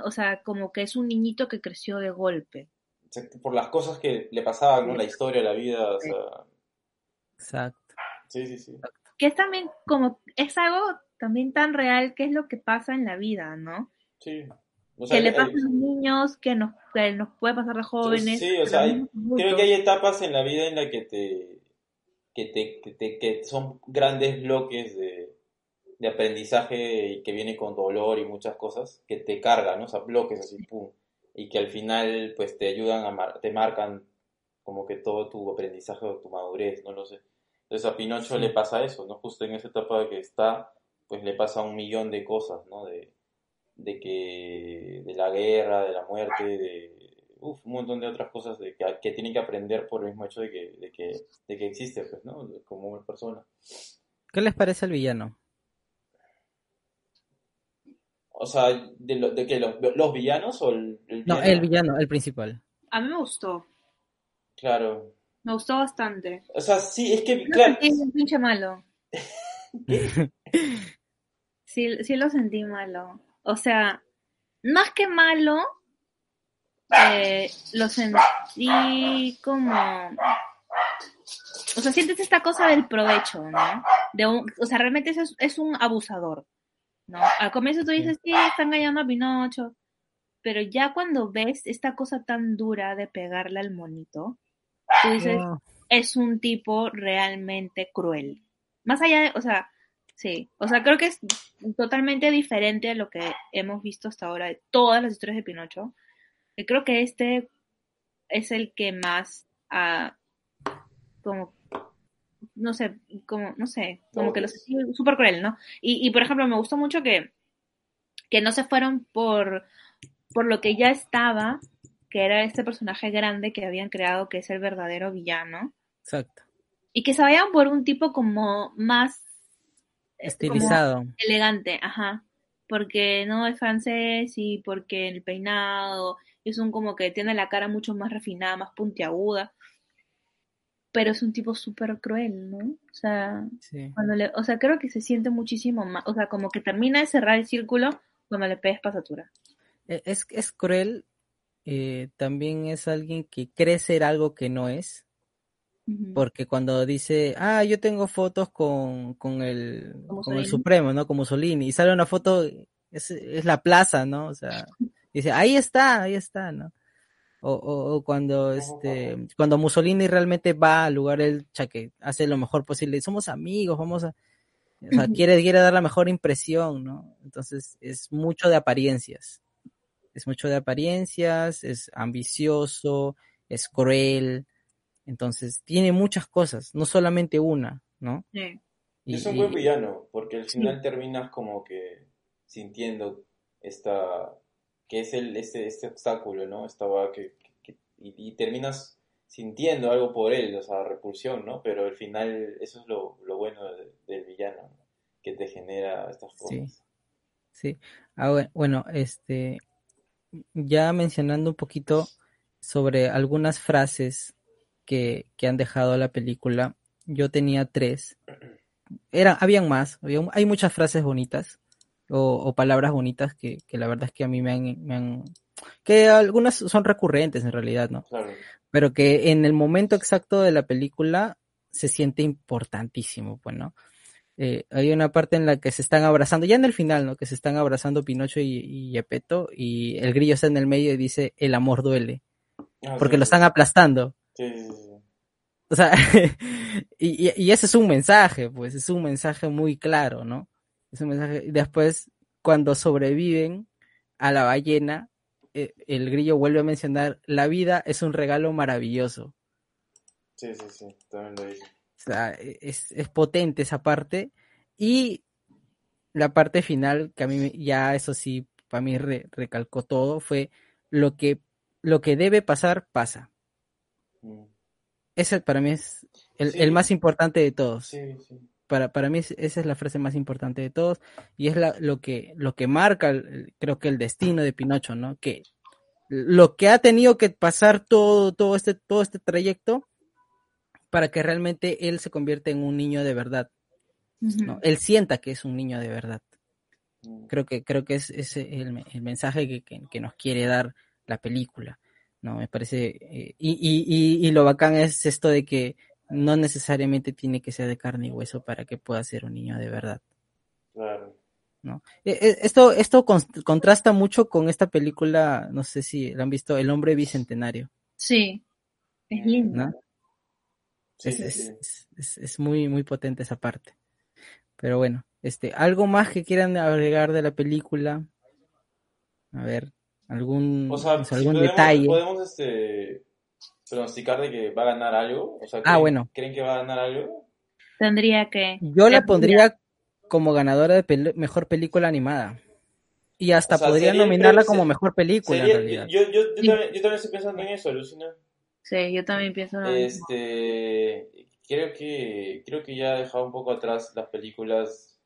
O sea, como que es un niñito que creció de golpe por las cosas que le pasaban, ¿no? La historia, la vida, o sea... Exacto. Sí, sí, sí. Que es también como, es algo también tan real que es lo que pasa en la vida, ¿no? Sí. que le pasa a los niños, que nos, que nos puede pasar a jóvenes. Sí, o sea, creo que hay etapas en la vida en las que te, que te, que te, que son grandes bloques de, de aprendizaje y que viene con dolor y muchas cosas, que te cargan, ¿no? O sea, bloques así, pum y que al final pues te ayudan a te marcan como que todo tu aprendizaje o tu madurez, no lo sé. Entonces a Pinocho le pasa eso, ¿no? Justo en esa etapa que está, pues le pasa un millón de cosas, ¿no? De, de que de la guerra, de la muerte, de un montón de otras cosas de que, que tienen que aprender por el mismo hecho de que, de que, de que existe, pues, ¿no? Como una persona. ¿Qué les parece el villano? O sea, ¿de, de que los, villanos o el, villano? No, el villano, el principal. A mí me gustó. Claro. Me gustó bastante. O sea, sí, es que... No claro. sentí un pinche malo. [LAUGHS] sí, sí lo sentí malo. O sea, más que malo, eh, lo sentí como... O sea, sientes esta cosa del provecho, ¿no? De o sea, realmente es, es un abusador, ¿no? Al comienzo tú dices, sí, está engañando a Pinocho, pero ya cuando ves esta cosa tan dura de pegarle al monito, tú dices, es un tipo realmente cruel. Más allá de, o sea, sí, o sea, creo que es totalmente diferente a lo que hemos visto hasta ahora de todas las historias de Pinocho. Y creo que este es el que más, uh, como, no sé, como, no sé, como que lo sé, súper cruel, ¿no? Y, y, por ejemplo, me gustó mucho que, que no se fueron por, por lo que ya estaba, que era este personaje grande que habían creado, que es el verdadero villano. Exacto. Y que se vayan por un tipo como más estilizado. elegante, ajá. Porque no es francés y porque el peinado es un como que tiene la cara mucho más refinada, más puntiaguda. Pero es un tipo súper cruel, ¿no? O sea, cuando le, o sea, creo que se siente muchísimo más, o sea, como que termina de cerrar el círculo cuando le pegas pasatura. E, es, es cruel, eh, también es alguien que cree ser algo que no es. Porque cuando dice, ah, yo tengo fotos con, con, el, con el Supremo, ¿no? Con Mussolini, y sale una foto, es, es la plaza, ¿no? O sea, dice, ahí está, ahí está, ¿no? O, o, cuando este cuando Mussolini realmente va al lugar el chaque hace lo mejor posible. Somos amigos vamos a o sea, quiere quiere dar la mejor impresión no entonces es mucho de apariencias. Es mucho de apariencias es ambicioso es cruel. Entonces, tiene muchas cosas, no solamente una, ¿no? Sí. es un buen villano, porque al final terminas como que sintiendo esta, que es el, este, este obstáculo, ¿no? Estaba que, y, terminas sintiendo algo por él, o sea, repulsión, ¿no? Pero al final eso es lo, bueno del, villano, que te genera estas cosas. Sí, sí. Ah, bueno, este, ya mencionando un poquito sobre algunas frases que, han dejado la película. Yo tenía tres. Era, habían más, hay muchas frases bonitas o, palabras bonitas que, la verdad es que a mí me han, que algunas son recurrentes en realidad, ¿no? Pero que en el momento exacto de la película se siente importantísimo, pues, ¿no? Eh, hay una parte en la que se están abrazando, ya en el final, ¿no? Que se están abrazando Pinocho y, y y el grillo está en el medio y dice, el amor duele, ah, porque lo están aplastando. O sea, [LAUGHS] y, ese es un mensaje, pues es un mensaje muy claro, ¿no? Es un mensaje. Y después, cuando sobreviven a la ballena, e, el grillo vuelve a mencionar, la vida es un regalo maravilloso. Sí, sí, sí, también lo. O sea, e, es, es potente esa parte. Y la parte final, que a mí ya eso sí, para mí recalcó todo, fue lo que, lo que debe pasar, pasa. Mm. Ese para mí es el, más importante de todos. Para, para mí esa es la frase más importante de todos y es lo, que, lo que marca, creo que el destino de Pinocho, ¿no? Que lo que ha tenido que pasar todo, todo, este, todo este trayecto para que realmente él se convierta en un niño de verdad. ¿no? Él sienta que es un niño de verdad. Mm. Creo que, creo que es, el, mensaje que, nos quiere dar la película. ¿no? Me parece, eh, y, y, y, lo bacán es esto de que no necesariamente tiene que ser de carne y hueso para que pueda ser un niño de verdad. Claro. ¿no? E, e, esto, esto contrasta mucho con esta película, no sé si la han visto, El hombre bicentenario. Sí, es lindo. es, es, muy, muy potente esa parte. Pero bueno, este, ¿algo más que quieran agregar de la película? A ver algún, algún detalle. ¿Podemos este, pronosticar de que va a ganar algo? O sea, ah, bueno. ¿Creen que va a ganar algo? Tendría que. Yo la pondría como ganadora de mejor película animada. Y hasta podría nominarla como mejor película. en realidad. Yo, yo, yo, también, yo, también, estoy pensando en eso, Lucina. Sí, yo también pienso en eso. Este, creo que, creo que ya ha dejado un poco atrás las películas.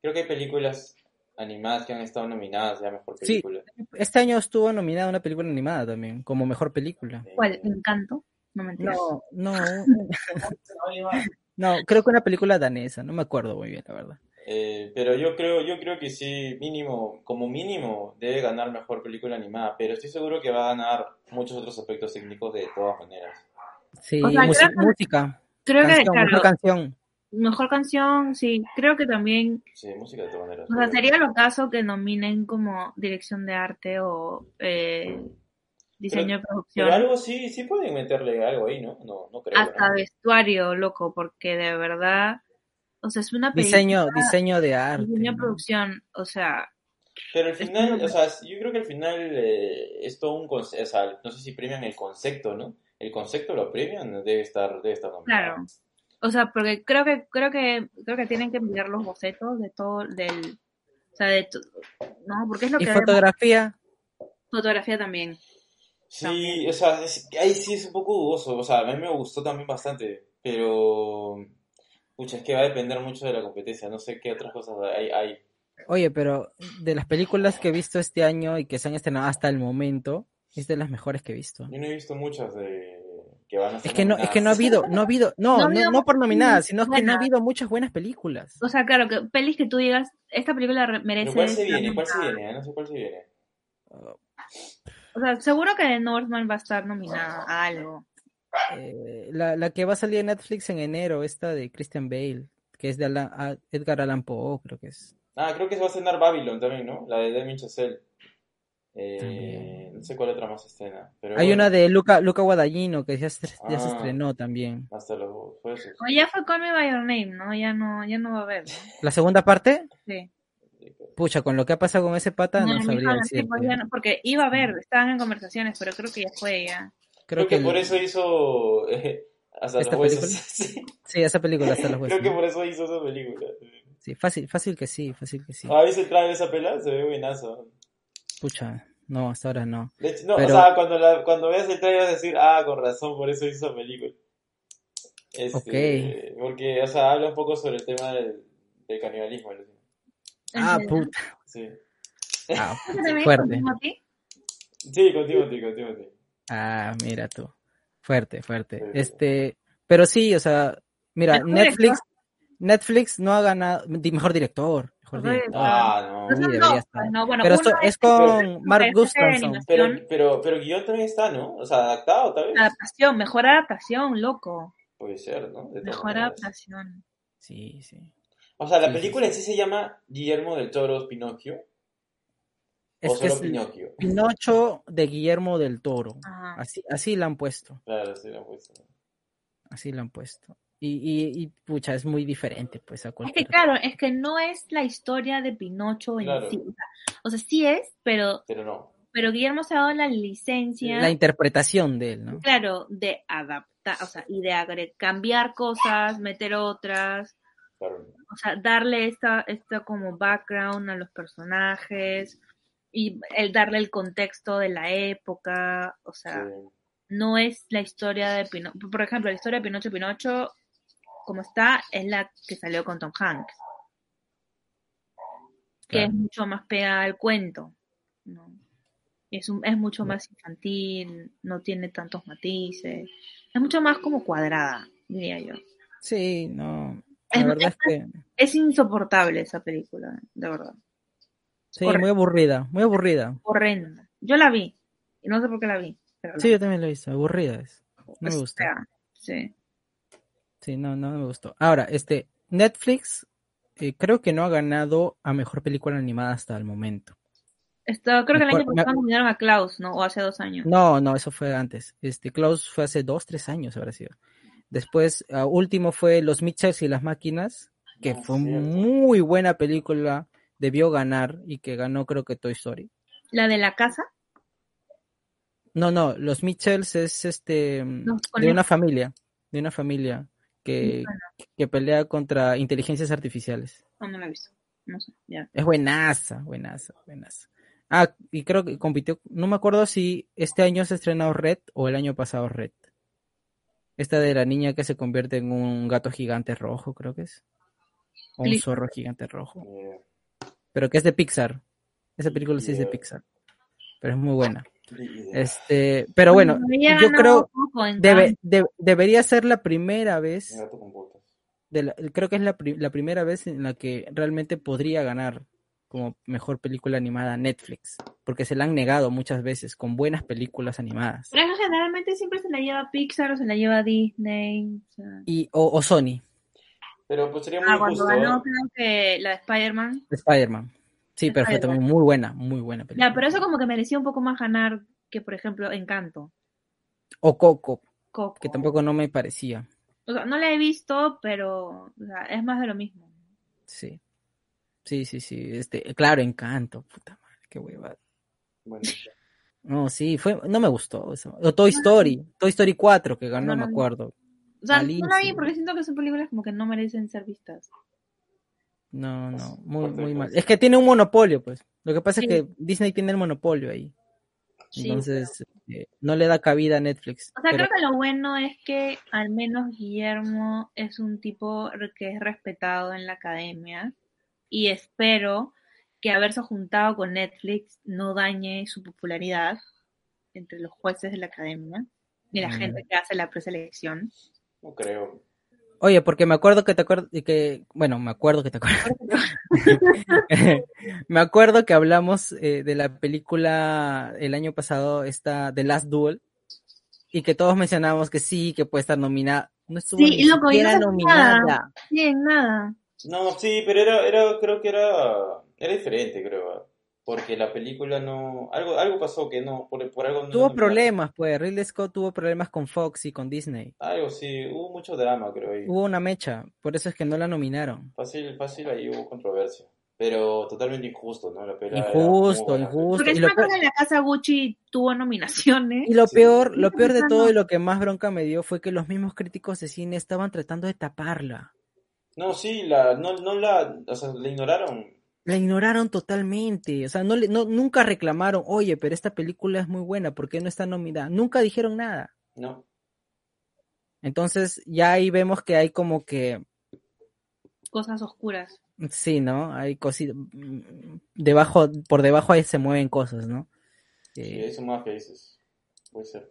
Creo que hay películas animadas que han estado nominadas ya mejor película. Sí, este año estuvo nominada una película animada también, como mejor película. ¿Cuál? ¿Encanto? No me No, no. [LAUGHS] no, creo que una película danesa, no me acuerdo muy bien, la verdad. Eh, pero yo creo, yo creo que sí, mínimo, como mínimo, debe ganar mejor película animada, pero estoy seguro que va a ganar muchos otros aspectos técnicos de todas maneras. Sí, música. Creo que, mejor canción. Mejor canción, sí, creo que también. Sí, música de todas maneras. O sea, sería lo caso que nominen como dirección de arte o eh, diseño de producción. Pero algo sí, sí pueden meterle algo ahí, ¿no? No, no creo. Hasta vestuario, loco, porque de verdad o sea, es una película. Diseño, diseño de arte. Diseño de producción, o sea. Pero al final, o sea, yo creo que al final eh, es todo un concepto, o sea, no sé si premian el concepto, ¿no? El concepto lo premian, debe estar, debe estar Claro. O sea, porque creo que, creo que, creo que tienen que enviar los bocetos de todo, del, o sea, de, no, porque es lo ¿Y fotografía? Fotografía también. Sí, o sea, ahí sí es un poco dudoso, o sea, a mí me gustó también bastante, pero Pucha, es que va a depender mucho de la competencia, no sé qué otras cosas hay. Oye, pero de las películas que he visto este año y que se han estrenado hasta el momento, es de las mejores que he visto. Yo no he visto muchas de que van a ser Es que no, es que no ha habido, no ha habido, no, no, por nominadas, sino que no ha habido muchas buenas películas. O sea, claro, que pelis que tú digas, esta película merece. ¿Cuál se viene? ¿Cuál se viene? No sé cuál se viene. O sea, seguro que Northman va a estar nominada a algo. Eh, la, la, que va a salir en Netflix en enero, esta de Christian Bale, que es de Edgar Allan Poe, creo que es. Ah, creo que se va a estrenar Babylon también, ¿no? La de Damien Chazelle. Eh, no sé cuál otra más escena. Pero Hay una de Luca, Luca Guadagnino que ya se, ya se ah, estrenó también. Hasta luego. Fue eso. O ya fue Call Me By Your Name, ¿no? Ya no, ya no va a haber. ¿La segunda parte? Sí. Pucha, con lo que ha pasado con ese pata, no, sabría decir. Pues porque iba a haber, estaban en conversaciones, pero creo que ya fue ya. Creo, que, por eso hizo [LAUGHS] eh, hasta los huesos. [LAUGHS] Sí. sí. esa película hasta los huesos. [LAUGHS] Creo que por eso hizo esa película. Sí, fácil, fácil que sí, fácil que sí. ¿Ah, viste el trailer de esa pelada? Se ve buenazo. Pucha, no, hasta ahora no. De hecho, no, o sea, cuando, la, cuando veas el trailer vas a decir, ah, con razón, por eso hizo película. Este, ok. Porque, o sea, habla un poco sobre el tema del, del canibalismo. Ah, puta. Sí. Ah, [LAUGHS] fuerte. Sí, contigo, contigo, contigo. Ah, mira tú. Fuerte, fuerte. Este, pero sí, o sea, mira, Netflix, Netflix no ha ganado, mejor director. Mejor director. Ah, no. bueno, pero esto es con Mark Gustafson. Pero, pero, pero guion también está, ¿no? O sea, adaptado también. Adaptación, mejor adaptación, loco. Puede ser, ¿no? mejor adaptación. Sí, sí. O sea, la película en sí se llama Guillermo del Toro Pinocchio. Es que es Pinocho de Guillermo del Toro. Así, así la han puesto. Claro, así la han puesto. Así la han puesto. Y, y, pucha, es muy diferente, pues, a Es que claro, es que no es la historia de Pinocho en sí. O sea, sí es, pero... Pero no. Pero Guillermo se ha dado la licencia... La interpretación de él, ¿no? Claro, de adaptar, o sea, y de cambiar cosas, meter otras. Claro. O sea, darle esta, esta como background a los personajes y el darle el contexto de la época, o sea, no es la historia de Pinocho. Por ejemplo, la historia de Pinocho Pinocho, como está, es la que salió con Tom Hanks, que es mucho más pegada al cuento, ¿no? Es, un, es mucho más infantil, no tiene tantos matices, es mucho más como cuadrada, diría yo. Sí, no. La verdad es, que... es insoportable esa película, de verdad. Sí, muy aburrida, muy aburrida. Horrenda. Yo la vi, y no sé por qué la vi. sí, yo también la visto, aburrida es. No me gustó. Sí. Sí, no, no me gustó. Ahora, este, Netflix eh, creo que no ha ganado a mejor película animada hasta el momento. Esto, creo que el año pasado nominaron a Klaus, ¿no? O hace dos años. No, no, eso fue antes. Este, Klaus fue hace dos, tres años, habrá sido. Después, último fue Los Mitchells y las máquinas, que ah, fue muy buena película debió ganar y que ganó creo que Toy Story. ¿La de la casa? No, no, los Mitchells es este de una familia, de una familia que, que pelea contra inteligencias artificiales. No, no la he visto. No sé, ya. Es buenaza, buenaza, buenaza. Ah, y creo que compitió, no me acuerdo si este año se ha estrenado Red o el año pasado Red. Esta de la niña que se convierte en un gato gigante rojo, creo que es. O un zorro gigante rojo. Pero que es de Pixar. Esa película sí es de Pixar. Pero es muy buena. Este, pero bueno, yo creo debe, debería ser la primera vez. creo que es la, la primera vez en la que realmente podría ganar como mejor película animada Netflix, porque se la han negado muchas veces con buenas películas animadas. Pero generalmente siempre se la lleva Pixar o se la lleva Disney. O y, o, Sony. Pero pues sería ah, muy ah, cuando ganó creo que la de Spider-Man. Spider-Man. Sí, también muy buena, muy buena película. Ya, pero eso como que merecía un poco más ganar que, por ejemplo, Encanto. O Coco, que tampoco no me parecía. O sea, no la he visto, pero es más de lo mismo. Sí. Sí, sí, sí. Este, claro, Encanto. Puta madre, qué hueva. Bueno. No, sí, fue, no me gustó eso. O Toy Story, Toy Story 4 que ganó, no, me acuerdo. O sea, no la vi porque siento que son películas como que no merecen ser vistas. No, no, muy, muy mal. Es que tiene un monopolio, pues. Lo que pasa es que Disney tiene el monopolio ahí. Entonces, eh, no le da cabida a Netflix. O sea, creo que lo bueno es que al menos Guillermo es un tipo que es respetado en la academia y espero que haberse juntado con Netflix no dañe su popularidad entre los jueces de la academia y la gente que hace la preselección. No creo. Oye, porque me acuerdo que te acuerdo que, bueno, me acuerdo que te acuerdo. [LAUGHS] me acuerdo que hablamos eh, de la película el año pasado, esta The Last Duel, y que todos mencionábamos que sí, que puede estar nominada. No estuvo sí, ni siquiera nominada. Sí, nada. No, sí, pero era, era, creo que era, era diferente, creo. Porque la película no, algo, algo pasó que no, por, por algo Tuvo problemas, pues, Ridley Scott tuvo problemas con Fox y con Disney. Algo sí, hubo mucho drama, creo. Ahí. Hubo una mecha, por eso es que no la nominaron. Fácil, fácil, ahí hubo controversia. Pero totalmente injusto, ¿no? La injusto, injusto. Porque es la casa Gucci tuvo nominaciones. Y lo peor, lo peor de todo y lo que más bronca me dio fue que los mismos críticos de cine estaban tratando de taparla. No, sí, la, no, no la, o sea, la ignoraron. La ignoraron totalmente, o sea, no, no, nunca reclamaron, oye, pero esta película es muy buena, ¿por qué no está nominada? Nunca dijeron nada. No. Entonces, ya ahí vemos que hay como que... Cosas oscuras. Sí, ¿no? Hay cositas... Debajo, por debajo ahí se mueven cosas, ¿no? Sí, eso más que dices. Puede ser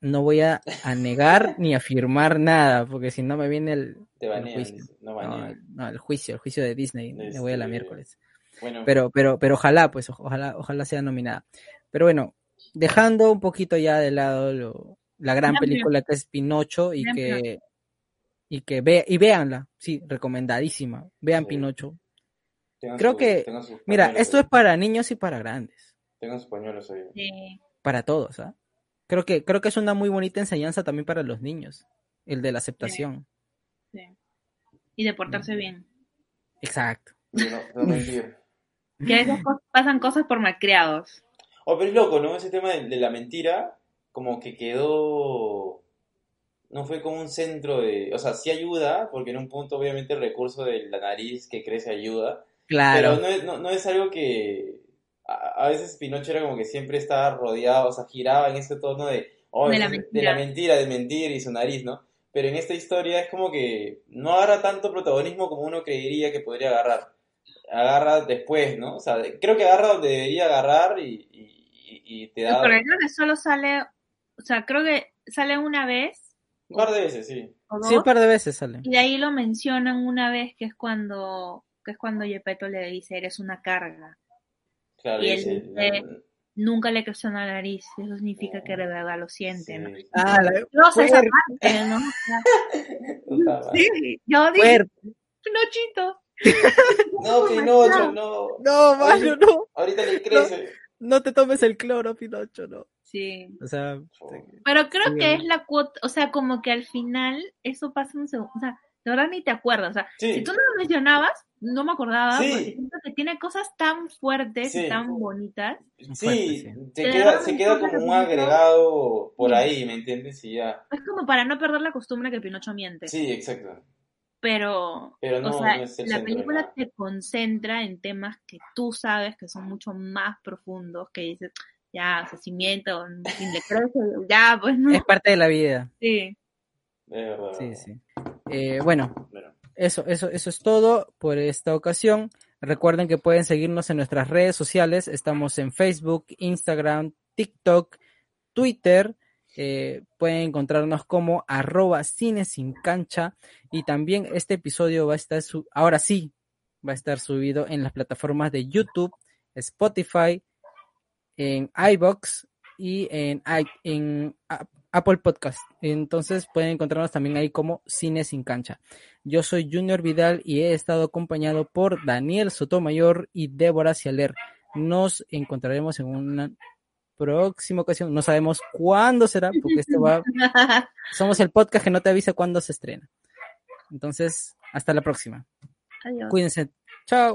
no voy a, negar [LAUGHS] ni afirmar nada, porque si no me viene el, juicio. No, el juicio, el juicio de Disney, me voy a la este, miércoles. Pero, pero, pero ojalá, pues, ojalá, ojalá sea nominada. Pero bueno, dejando un poquito ya de lado la gran película que es Pinocho y que y que ve y véanla, sí, recomendadísima. Vean Pinocho. Creo que, mira, esto es para niños y para grandes. Tengan sus pañuelos ahí. Para todos, ¿ah? Creo que, creo que es una muy bonita enseñanza también para los niños, el de la aceptación. Sí. Y de portarse bien. Exacto. [LAUGHS] que a veces pasan cosas por malcriados. Oh, pero es loco, ¿no? Ese tema de, la mentira, como que quedó. No fue como un centro de. O sea, sí ayuda, porque en un punto, obviamente, el recurso de la nariz que crece ayuda. Claro. Pero no es, no es algo que a, veces Pinocho era como que siempre estaba rodeado, o sea, giraba en ese tono de, oh, de, la mentira. de mentir y su nariz, ¿no? Pero en esta historia es como que no agarra tanto protagonismo como uno creería que podría agarrar. Agarra después, ¿no? O sea, creo que agarra donde debería agarrar y, y, te da... Pero creo que solo sale, o sea, creo que sale una vez. Un par de veces, sí. Sí, un par de veces sale. Y de ahí lo mencionan una vez que es cuando, que es cuando Yepeto le dice, eres una carga y él nunca le creció la nariz, eso significa que de verdad lo siente, ¿no? Ah, la... no, esa parte, ¿no? sí, yo dije, Pinochito. [LAUGHS] No, Pinocho, no. No, Mario, no. Ahorita le crece. No, te tomes el cloro, Pinocho, no. Sí. O sea, pero creo que es la cuota, o sea, como que al final eso pasa un segundo, o sea, de verdad ni te acuerdas, o sea, si tú no lo mencionabas, no me acordaba, porque siento que tiene cosas tan fuertes y tan bonitas. Sí, se, queda, se queda como un agregado por ahí, ¿me entiendes? Y ya. Es como para no perder la costumbre que Pinocho miente. Sí, exacto. pero, o sea, la película te concentra en temas que tú sabes que son mucho más profundos, que dices, ya, o sea, si miento, sin ya, pues no. Es parte de la vida. Sí. Sí, sí. Eh, bueno, eso, eso, eso es todo por esta ocasión. Recuerden que pueden seguirnos en nuestras redes sociales. Estamos en Facebook, Instagram, TikTok, Twitter. Eh, pueden encontrarnos como arroba cine sin cancha. Y también este episodio va a estar, ahora sí, va a estar subido en las plataformas de YouTube, Spotify, en iBox y en, en Apple Podcast. Entonces pueden encontrarnos también ahí como Cine sin cancha. Yo soy Junior Vidal y he estado acompañado por Daniel Sotomayor y Débora Cialer. Nos encontraremos en una próxima ocasión. No sabemos cuándo será, porque esto va. [LAUGHS] Somos el podcast que no te avisa cuándo se estrena. Entonces, hasta la próxima. Adiós. Cuídense. Chao.